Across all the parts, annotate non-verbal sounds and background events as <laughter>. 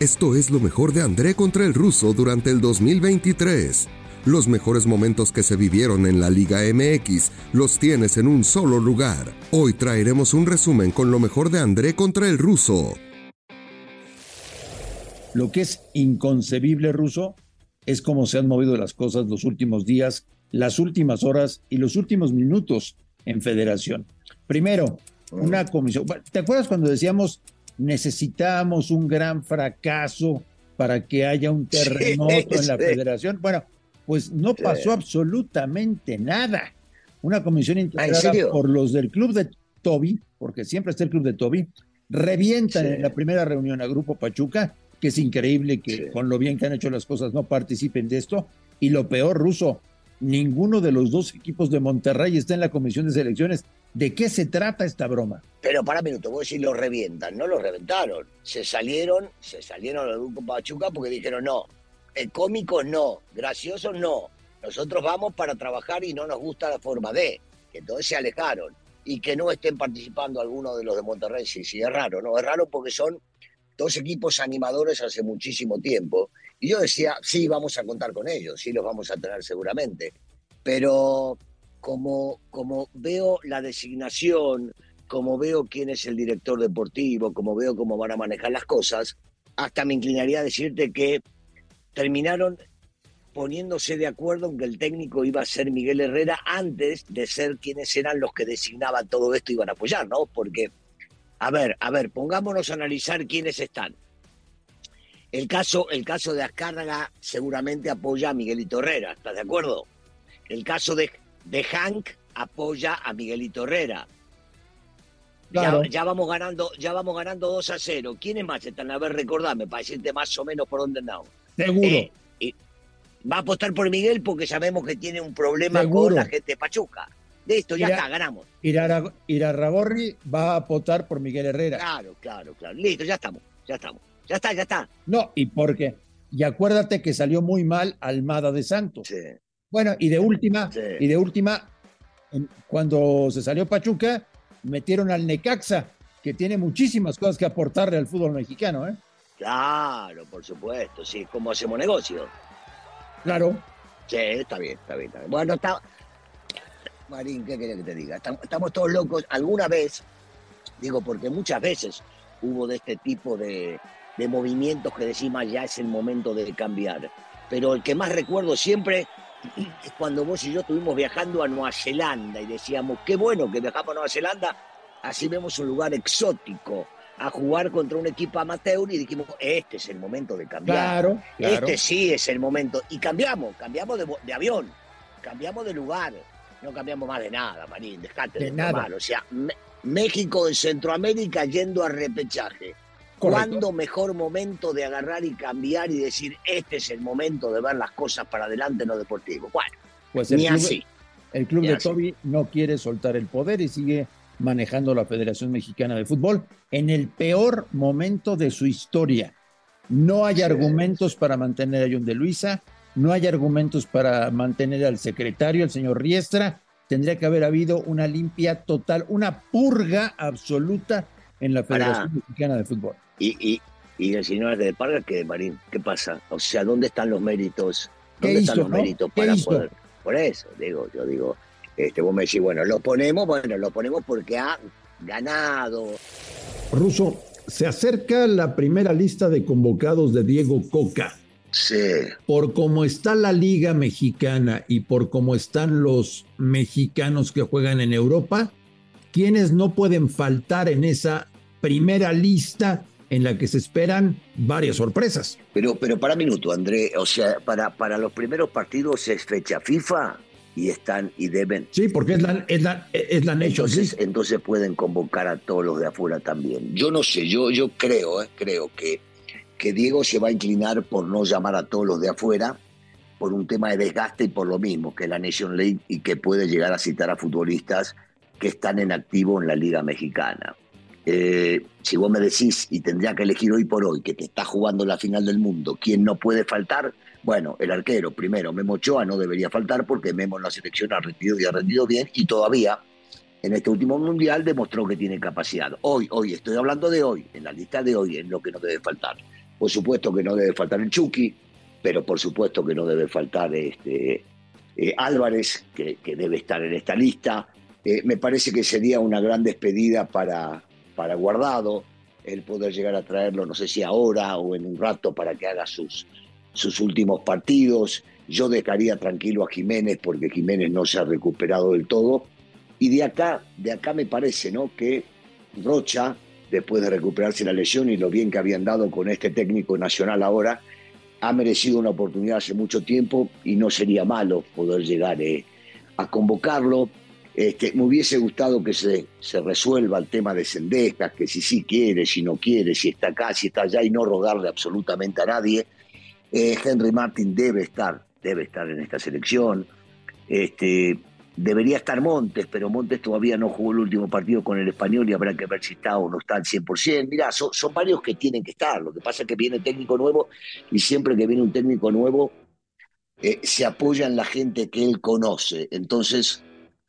Esto es lo mejor de André contra el ruso durante el 2023. Los mejores momentos que se vivieron en la Liga MX los tienes en un solo lugar. Hoy traeremos un resumen con lo mejor de André contra el ruso. Lo que es inconcebible, ruso, es cómo se han movido las cosas los últimos días, las últimas horas y los últimos minutos en federación. Primero, una comisión. ¿Te acuerdas cuando decíamos necesitamos un gran fracaso para que haya un <laughs> terremoto en la federación? Bueno, pues no pasó absolutamente nada. Una comisión ¿Ah, integrada por los del club de Toby, porque siempre está el club de Toby, revientan en la primera reunión a Grupo Pachuca, que es increíble que con lo bien que han hecho las cosas no participen de esto. Y lo peor, Ruso, ninguno de los dos equipos de Monterrey está en la comisión de selecciones. ¿De qué se trata esta broma? Pero para un minuto, vos decís lo revientan, no lo reventaron. Se salieron, se salieron del grupo Pachuca porque dijeron no, el cómico no, gracioso no. Nosotros vamos para trabajar y no nos gusta la forma de. Entonces se alejaron. Y que no estén participando algunos de los de Monterrey, sí, sí, es raro, ¿no? Es raro porque son dos equipos animadores hace muchísimo tiempo. Y yo decía, sí, vamos a contar con ellos, sí los vamos a tener seguramente. Pero como, como veo la designación, como veo quién es el director deportivo, como veo cómo van a manejar las cosas, hasta me inclinaría a decirte que terminaron poniéndose de acuerdo en que el técnico iba a ser Miguel Herrera antes de ser quienes eran los que designaban todo esto y iban a apoyar, ¿no? Porque, a ver, a ver, pongámonos a analizar quiénes están. El caso, el caso de Azcárraga seguramente apoya a Miguelito Herrera, ¿estás de acuerdo? El caso de, de Hank apoya a Miguelito Herrera. Claro. Ya, ya, vamos ganando, ya vamos ganando 2 a 0. ¿Quiénes más están? A ver, recordame, para decirte más o menos por dónde andamos. Seguro. Eh, va a apostar por Miguel porque sabemos que tiene un problema Seguro. con la gente de Pachuca. Listo, ya Ira- está, ganamos. Irarragorri va a votar por Miguel Herrera. Claro, claro, claro. Listo, ya estamos, ya estamos. Ya está, ya está. No, y porque, y acuérdate que salió muy mal Almada de Santos. Sí. Bueno, y de última, Sí. y de última, cuando se salió Pachuca, metieron al Necaxa, que tiene muchísimas cosas que aportarle al fútbol mexicano, ¿eh? Claro, por supuesto, sí, como hacemos negocio. Claro. Sí, está bien, está bien, está bien. Bueno, está. Marín, ¿qué querés que te diga? Estamos, estamos todos locos. Alguna vez, digo, porque muchas veces hubo de este tipo de, de movimientos que decimos ya es el momento de cambiar. Pero el que más recuerdo siempre es cuando vos y yo estuvimos viajando a Nueva Zelanda y decíamos, qué bueno que viajamos a Nueva Zelanda, así vemos un lugar exótico, a jugar contra un equipo amateur y dijimos, este es el momento de cambiar. Claro, claro. Este sí es el momento. Y cambiamos, cambiamos de, de avión, cambiamos de lugar. No cambiamos más de nada, Marín, dejate De de, nada. tomar. O sea, México en Centroamérica yendo a repechaje. ¿Cuándo mejor momento de agarrar y cambiar y decir, este es el momento de ver las cosas para adelante en lo deportivo? Bueno, Pues el ni club, así. el club ni de así. Toby no quiere soltar el poder y sigue manejando la Federación Mexicana de Fútbol en el peor momento de su historia. No hay Sí. argumentos para mantener a John de Luisa, no hay argumentos para mantener al secretario, el señor Riestra. Tendría que haber habido una limpia total, una purga absoluta en la Pará. Federación Mexicana de Fútbol. Y, y, y el señor de Parga, ¿qué, Marín? ¿Qué pasa? O sea, ¿dónde están los méritos? ¿Qué ¿Dónde hizo, están los no? méritos ¿Qué para hizo? poder? Por eso, digo, yo digo, este, vos me decís, bueno, lo ponemos, bueno, lo ponemos porque ha ganado. Ruso, se acerca la primera lista de convocados de Diego Coca. Sí. Por cómo está la liga mexicana y por cómo están los mexicanos que juegan en Europa, quienes no pueden faltar en esa primera lista en la que se esperan varias sorpresas. Pero, pero para minuto, André, o sea, para, para los primeros partidos es fecha FIFA y están y deben. Sí, porque es la, es la, es la Nations Entonces, League. entonces pueden convocar a todos los de afuera también. Yo no sé, yo, yo creo, eh, creo que, que Diego se va a inclinar por no llamar a todos los de afuera por un tema de desgaste y por lo mismo que la Nation League y que puede llegar a citar a futbolistas que están en activo en la Liga Mexicana. Eh, si vos me decís y tendría que elegir hoy por hoy que te está jugando la final del mundo, ¿quién no puede faltar? Bueno, el arquero, primero, Memo Ochoa no debería faltar porque Memo en la selección ha rendido y ha rendido bien y todavía en este último mundial demostró que tiene capacidad. Hoy, hoy, estoy hablando de hoy, en la lista de hoy, es lo que no debe faltar. Por supuesto que no debe faltar el Chucky, pero por supuesto que no debe faltar este, eh, Álvarez, que, debe estar en esta lista. Eh, me parece que sería una gran despedida para, para Guardado el poder llegar a traerlo, no sé si ahora o en un rato para que haga sus, sus últimos partidos. Yo dejaría tranquilo a Jiménez porque Jiménez no se ha recuperado del todo. Y de acá, de acá me parece, ¿no? Que Rocha, después de recuperarse la lesión y lo bien que habían dado con este técnico nacional ahora, ha merecido una oportunidad hace mucho tiempo y no sería malo poder llegar eh, a convocarlo. Este, me hubiese gustado que se, se resuelva el tema de Sendejas, que si sí quiere, si no quiere, si está acá, si está allá y no rogarle absolutamente a nadie. Eh, Henry Martin debe estar, debe estar en esta selección. Este, Debería estar Montes, pero Montes todavía no jugó el último partido con el español y habrá que ver si está o no está al 100%. Mirá, son, son varios que tienen que estar. Lo que pasa es que viene técnico nuevo y siempre que viene un técnico nuevo eh, se apoya en la gente que él conoce. Entonces,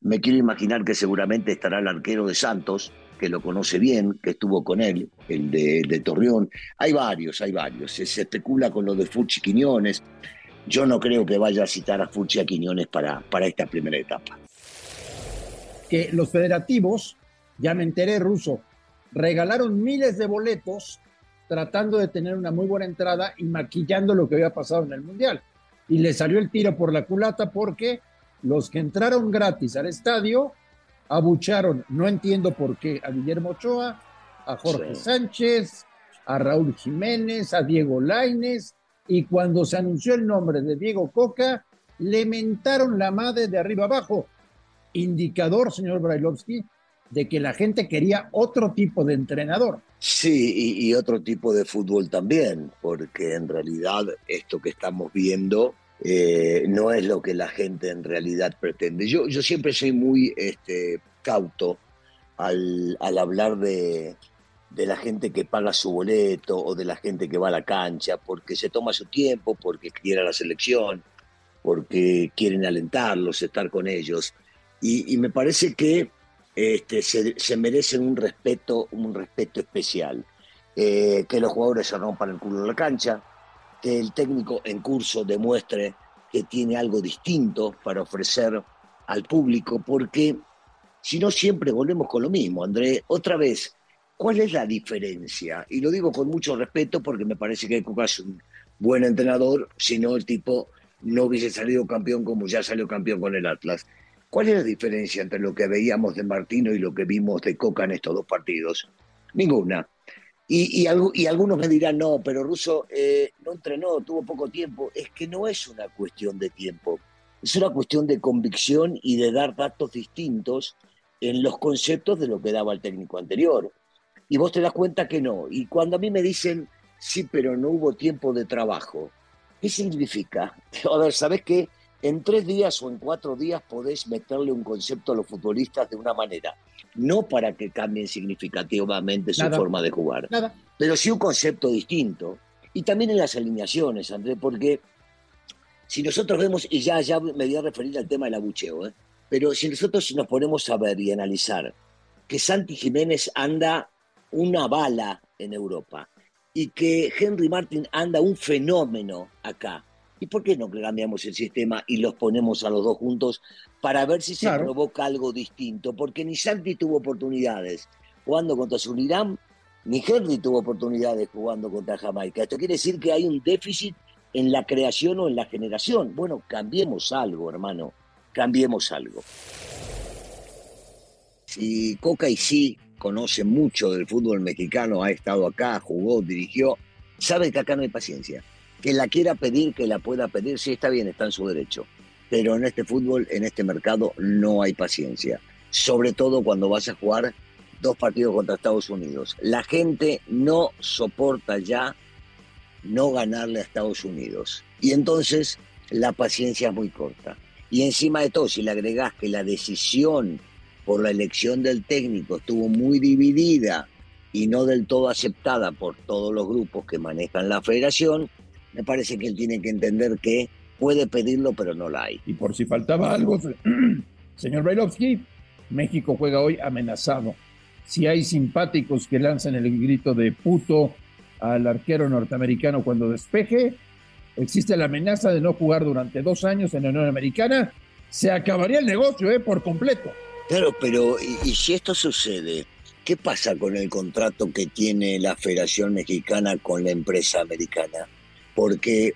me quiero imaginar que seguramente estará el arquero de Santos, que lo conoce bien, que estuvo con él, el de, Torreón. Hay varios, hay varios. Se, especula con lo de Fuchi Quiñones. Yo no creo que vaya a citar a Fuchi a Quiñones para, para esta primera etapa. Que los federativos, ya me enteré ruso, regalaron miles de boletos tratando de tener una muy buena entrada y maquillando lo que había pasado en el Mundial. Y le salió el tiro por la culata porque los que entraron gratis al estadio abucharon, no entiendo por qué, a Guillermo Ochoa, a Jorge Sánchez, a Raúl Jiménez, a Diego Laines, y cuando se anunció el nombre de Diego Coca, le mentaron la madre de arriba abajo. Indicador, señor Brailovsky, de que la gente quería otro tipo de entrenador. Sí, y, otro tipo de fútbol también, porque en realidad esto que estamos viendo eh, no es lo que la gente en realidad pretende. Yo, yo siempre soy muy este, cauto al, hablar de, de la gente que paga su boleto o de la gente que va a la cancha, porque se toma su tiempo, porque quiere la selección, porque quieren alentarlos, estar con ellos. Y, me parece que este, se, merecen un respeto, un respeto especial. Eh, que los jugadores se rompan el culo en la cancha, el técnico en curso demuestre que tiene algo distinto para ofrecer al público, porque si no siempre volvemos con lo mismo, André. Otra vez, ¿Cuál es la diferencia? Y lo digo con mucho respeto porque me parece que Coca es un buen entrenador, si no el tipo no hubiese salido campeón como ya salió campeón con el Atlas. ¿Cuál es la diferencia entre lo que veíamos de Martino y lo que vimos de Coca en estos dos partidos? Ninguna. Y, y, algunos me dirán, no, pero Russo eh, no entrenó, tuvo poco tiempo. Es que no es una cuestión de tiempo, es una cuestión de convicción y de dar datos distintos en los conceptos de lo que daba el técnico anterior y vos te das cuenta que no. Y cuando a mí me dicen, sí, pero no hubo tiempo de trabajo, ¿qué significa? <laughs> A ver, ¿sabés qué? En tres días o en cuatro días podés meterle un concepto a los futbolistas de una manera, no para que cambien significativamente su forma de jugar, pero sí un concepto distinto. Y también en las alineaciones, André, porque si nosotros vemos, y ya, ya me voy a referir al tema del abucheo, ¿eh? pero si nosotros nos ponemos a ver y analizar que Santi Jiménez anda una bala en Europa y que Henry Martin anda un fenómeno acá. ¿Y por qué no cambiamos el sistema y los ponemos a los dos juntos para ver si se provoca algo distinto? Porque ni Santi tuvo oportunidades jugando contra Surinam, ni Henry tuvo oportunidades jugando contra Jamaica. Esto quiere decir que hay un déficit en la creación o en la generación. Bueno, cambiemos algo, hermano, cambiemos algo. Si Coca y sí conoce mucho del fútbol mexicano, ha estado acá, jugó, dirigió, sabe que acá no hay paciencia. Que la quiera pedir, que la pueda pedir, sí está bien, está en su derecho. Pero en este fútbol, en este mercado, no hay paciencia. Sobre todo cuando vas a jugar dos partidos contra Estados Unidos. La gente no soporta ya no ganarle a Estados Unidos. Y entonces la paciencia es muy corta. Y encima de todo, si le agregás que la decisión por la elección del técnico estuvo muy dividida y no del todo aceptada por todos los grupos que manejan la federación, me parece que él tiene que entender que puede pedirlo, pero no la hay. Y por si faltaba algo, <clears throat> señor Bailovsky, México juega hoy amenazado. Si hay simpáticos que lanzan el grito de puto al arquero norteamericano cuando despeje, existe la amenaza de no jugar durante dos años en la Unión Americana, se acabaría el negocio ¿eh? por completo. Claro, pero ¿y, si esto sucede? ¿Qué pasa con el contrato que tiene la Federación Mexicana con la empresa americana? Porque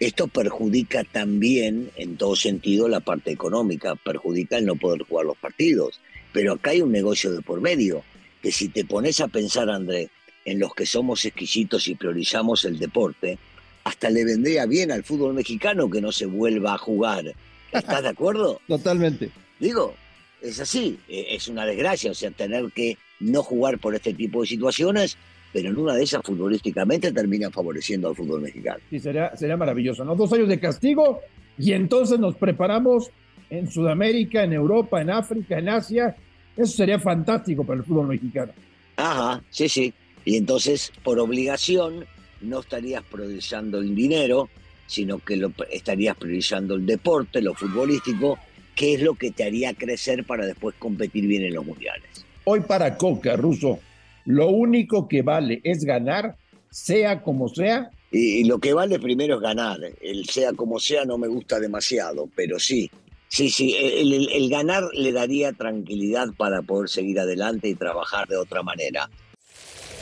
esto perjudica también, en todo sentido, la parte económica, perjudica el no poder jugar los partidos. Pero acá hay un negocio de por medio, que si te pones a pensar, André, en los que somos exquisitos y priorizamos el deporte, hasta le vendría bien al fútbol mexicano que no se vuelva a jugar. ¿Estás de acuerdo? <laughs> Totalmente. Digo, es así, e, es una desgracia, o sea, tener que no jugar por este tipo de situaciones, pero en una de esas futbolísticamente termina favoreciendo al fútbol mexicano. Sí, sería, sería maravilloso, ¿no? Dos años de castigo y entonces nos preparamos en Sudamérica, en Europa, en África, en Asia. Eso sería fantástico para el fútbol mexicano. Ajá, sí, sí. Y entonces, por obligación, no estarías priorizando el dinero, sino que lo, estarías priorizando el deporte, lo futbolístico, que es lo que te haría crecer para después competir bien en los mundiales. Hoy para Coca, Ruso, lo único que vale es ganar, sea como sea. Y, lo que vale primero es ganar. El sea como sea no me gusta demasiado, pero sí. Sí, sí, el, el ganar le daría tranquilidad para poder seguir adelante y trabajar de otra manera.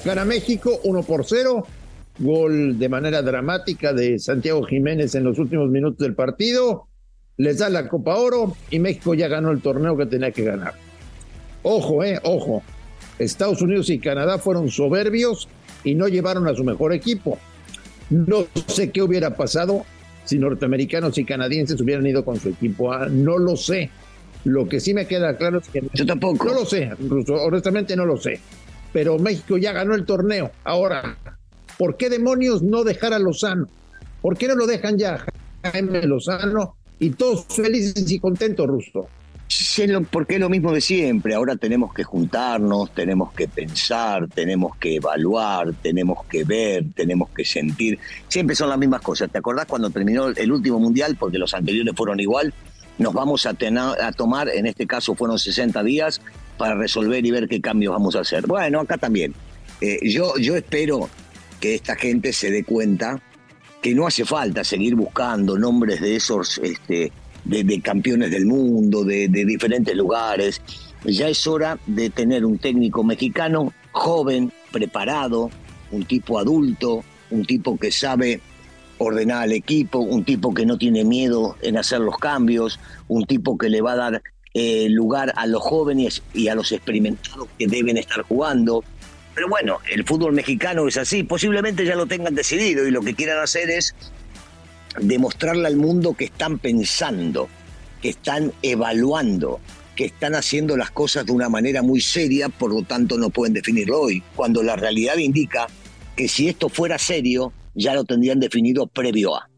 Gana México 1 por 0 gol de manera dramática de Santiago Jiménez en los últimos minutos del partido, les da la Copa Oro y México ya ganó el torneo que tenía que ganar. Ojo, eh, ojo. Estados Unidos y Canadá fueron soberbios y no llevaron a su mejor equipo. No sé qué hubiera pasado si norteamericanos y canadienses hubieran ido con su equipo A. No lo sé. Lo que sí me queda claro es que. Yo tampoco. No lo sé, honestamente no lo sé. Pero México ya ganó el torneo. Ahora, ¿Por qué demonios no dejar a Lozano? ¿Por qué no lo dejan ya Jaime Lozano y todos felices y contentos, Rusto? Porque es lo mismo de siempre. Ahora tenemos que juntarnos, tenemos que pensar, tenemos que evaluar, tenemos que ver, tenemos que sentir. Siempre son las mismas cosas. ¿Te acordás cuando terminó el último mundial? Porque los anteriores fueron igual. Nos vamos a, a tomar, en este caso fueron 60 días, para resolver y ver qué cambios vamos a hacer. Bueno, acá también. Eh, yo, yo espero que esta gente se dé cuenta que no hace falta seguir buscando nombres de esos este, de, campeones del mundo, de, de, diferentes lugares. Ya es hora de tener un técnico mexicano joven, preparado, un tipo adulto, un tipo que sabe ordenar al equipo, un tipo que no tiene miedo en hacer los cambios, un tipo que le va a dar eh, lugar a los jóvenes y a los experimentados que deben estar jugando, pero bueno, el fútbol mexicano es así, posiblemente ya lo tengan decidido y lo que quieran hacer es demostrarle al mundo que están pensando, que están evaluando, que están haciendo las cosas de una manera muy seria, por lo tanto no pueden definirlo hoy, cuando la realidad indica que si esto fuera serio, ya lo tendrían definido previo a.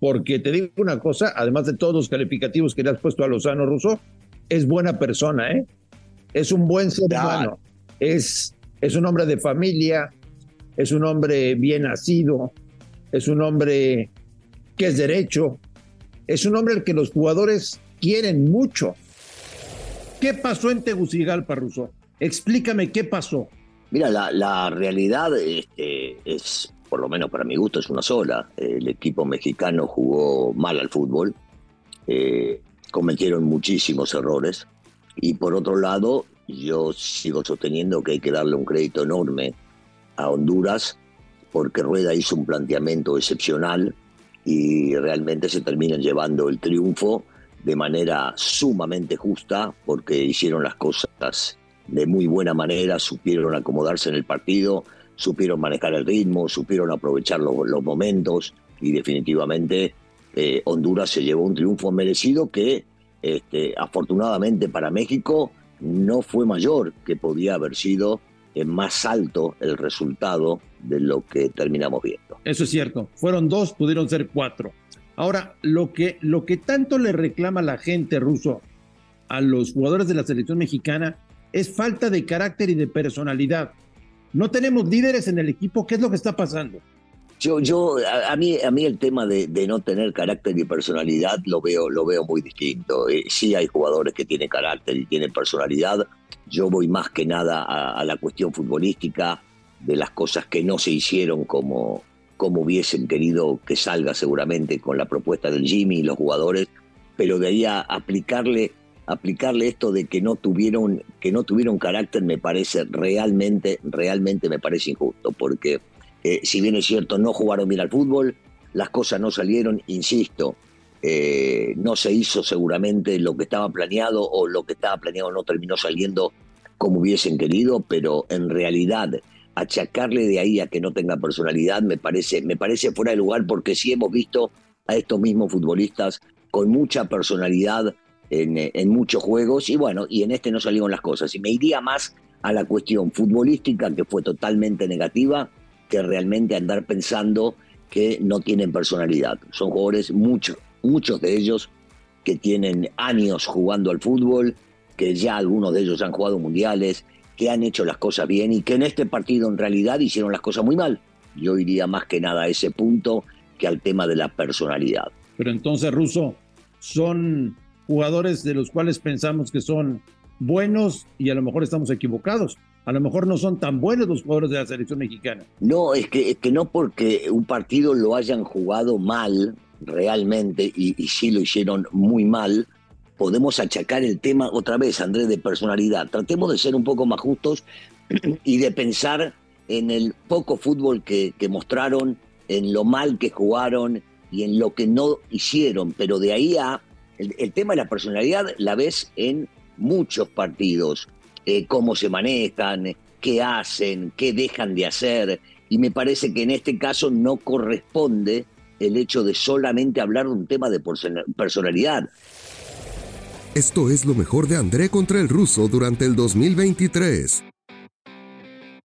Porque te digo una cosa, además de todos los calificativos que le has puesto a Lozano Russo, es buena persona, ¿eh? Es un buen ser humano. Es es un hombre de familia, es un hombre bien nacido, es un hombre que es derecho, es un hombre al que los jugadores quieren mucho. ¿Qué pasó en Tegucigalpa, Russo? Explícame qué pasó. Mira, la, realidad este, es, por lo menos para mi gusto, es una sola. El equipo mexicano jugó mal al fútbol, eh, cometieron muchísimos errores y por otro lado yo sigo sosteniendo que hay que darle un crédito enorme a Honduras porque Rueda hizo un planteamiento excepcional y realmente se terminan llevando el triunfo de manera sumamente justa porque hicieron las cosas de muy buena manera, supieron acomodarse en el partido, supieron manejar el ritmo, supieron aprovechar los, momentos y definitivamente eh, Honduras se llevó un triunfo merecido que este, afortunadamente para México no fue mayor, que podía haber sido más alto el resultado de lo que terminamos viendo. Eso es cierto, fueron dos, pudieron ser cuatro. Ahora, lo que, lo que tanto le reclama la gente ruso a los jugadores de la selección mexicana es falta de carácter y de personalidad. No tenemos líderes en el equipo, ¿qué es lo que está pasando? Yo, yo, a, mí, a mí el tema de, no tener carácter y personalidad lo veo, lo veo muy distinto. Eh, sí hay jugadores que tienen carácter y tienen personalidad. Yo voy más que nada a, la cuestión futbolística de las cosas que no se hicieron como, como hubiesen querido que salga seguramente con la propuesta del Jimmy y los jugadores, pero de ahí a aplicarle aplicarle esto de que no tuvieron que no tuvieron carácter me parece realmente realmente me parece injusto porque eh, si bien es cierto no jugaron bien al fútbol las cosas no salieron insisto eh, no se hizo seguramente lo que estaba planeado o lo que estaba planeado no terminó saliendo como hubiesen querido pero en realidad achacarle de ahí a que no tenga personalidad me parece me parece fuera de lugar porque sí hemos visto a estos mismos futbolistas con mucha personalidad en, muchos juegos y bueno, y en este no salieron las cosas. Y me iría más a la cuestión futbolística, que fue totalmente negativa, que realmente andar pensando que no tienen personalidad. Son jugadores, muchos, muchos de ellos, que tienen años jugando al fútbol, que ya algunos de ellos han jugado mundiales, que han hecho las cosas bien y que en este partido en realidad hicieron las cosas muy mal. Yo iría más que nada a ese punto que al tema de la personalidad. Pero entonces, Russo, son jugadores de los cuales pensamos que son buenos y a lo mejor estamos equivocados. A lo mejor no son tan buenos los jugadores de la selección mexicana. No, es que, es que no porque un partido lo hayan jugado mal realmente y, sí lo hicieron muy mal, podemos achacar el tema otra vez, Andrés, de personalidad. Tratemos de ser un poco más justos <clears throat> y de pensar en el poco fútbol que mostraron, en lo mal que jugaron y en lo que no hicieron, pero de ahí a el, tema de la personalidad la ves en muchos partidos, eh, cómo se manejan, qué hacen, qué dejan de hacer, y me parece que en este caso no corresponde el hecho de solamente hablar de un tema de personalidad. Esto es lo mejor de André contra el ruso durante el 2023.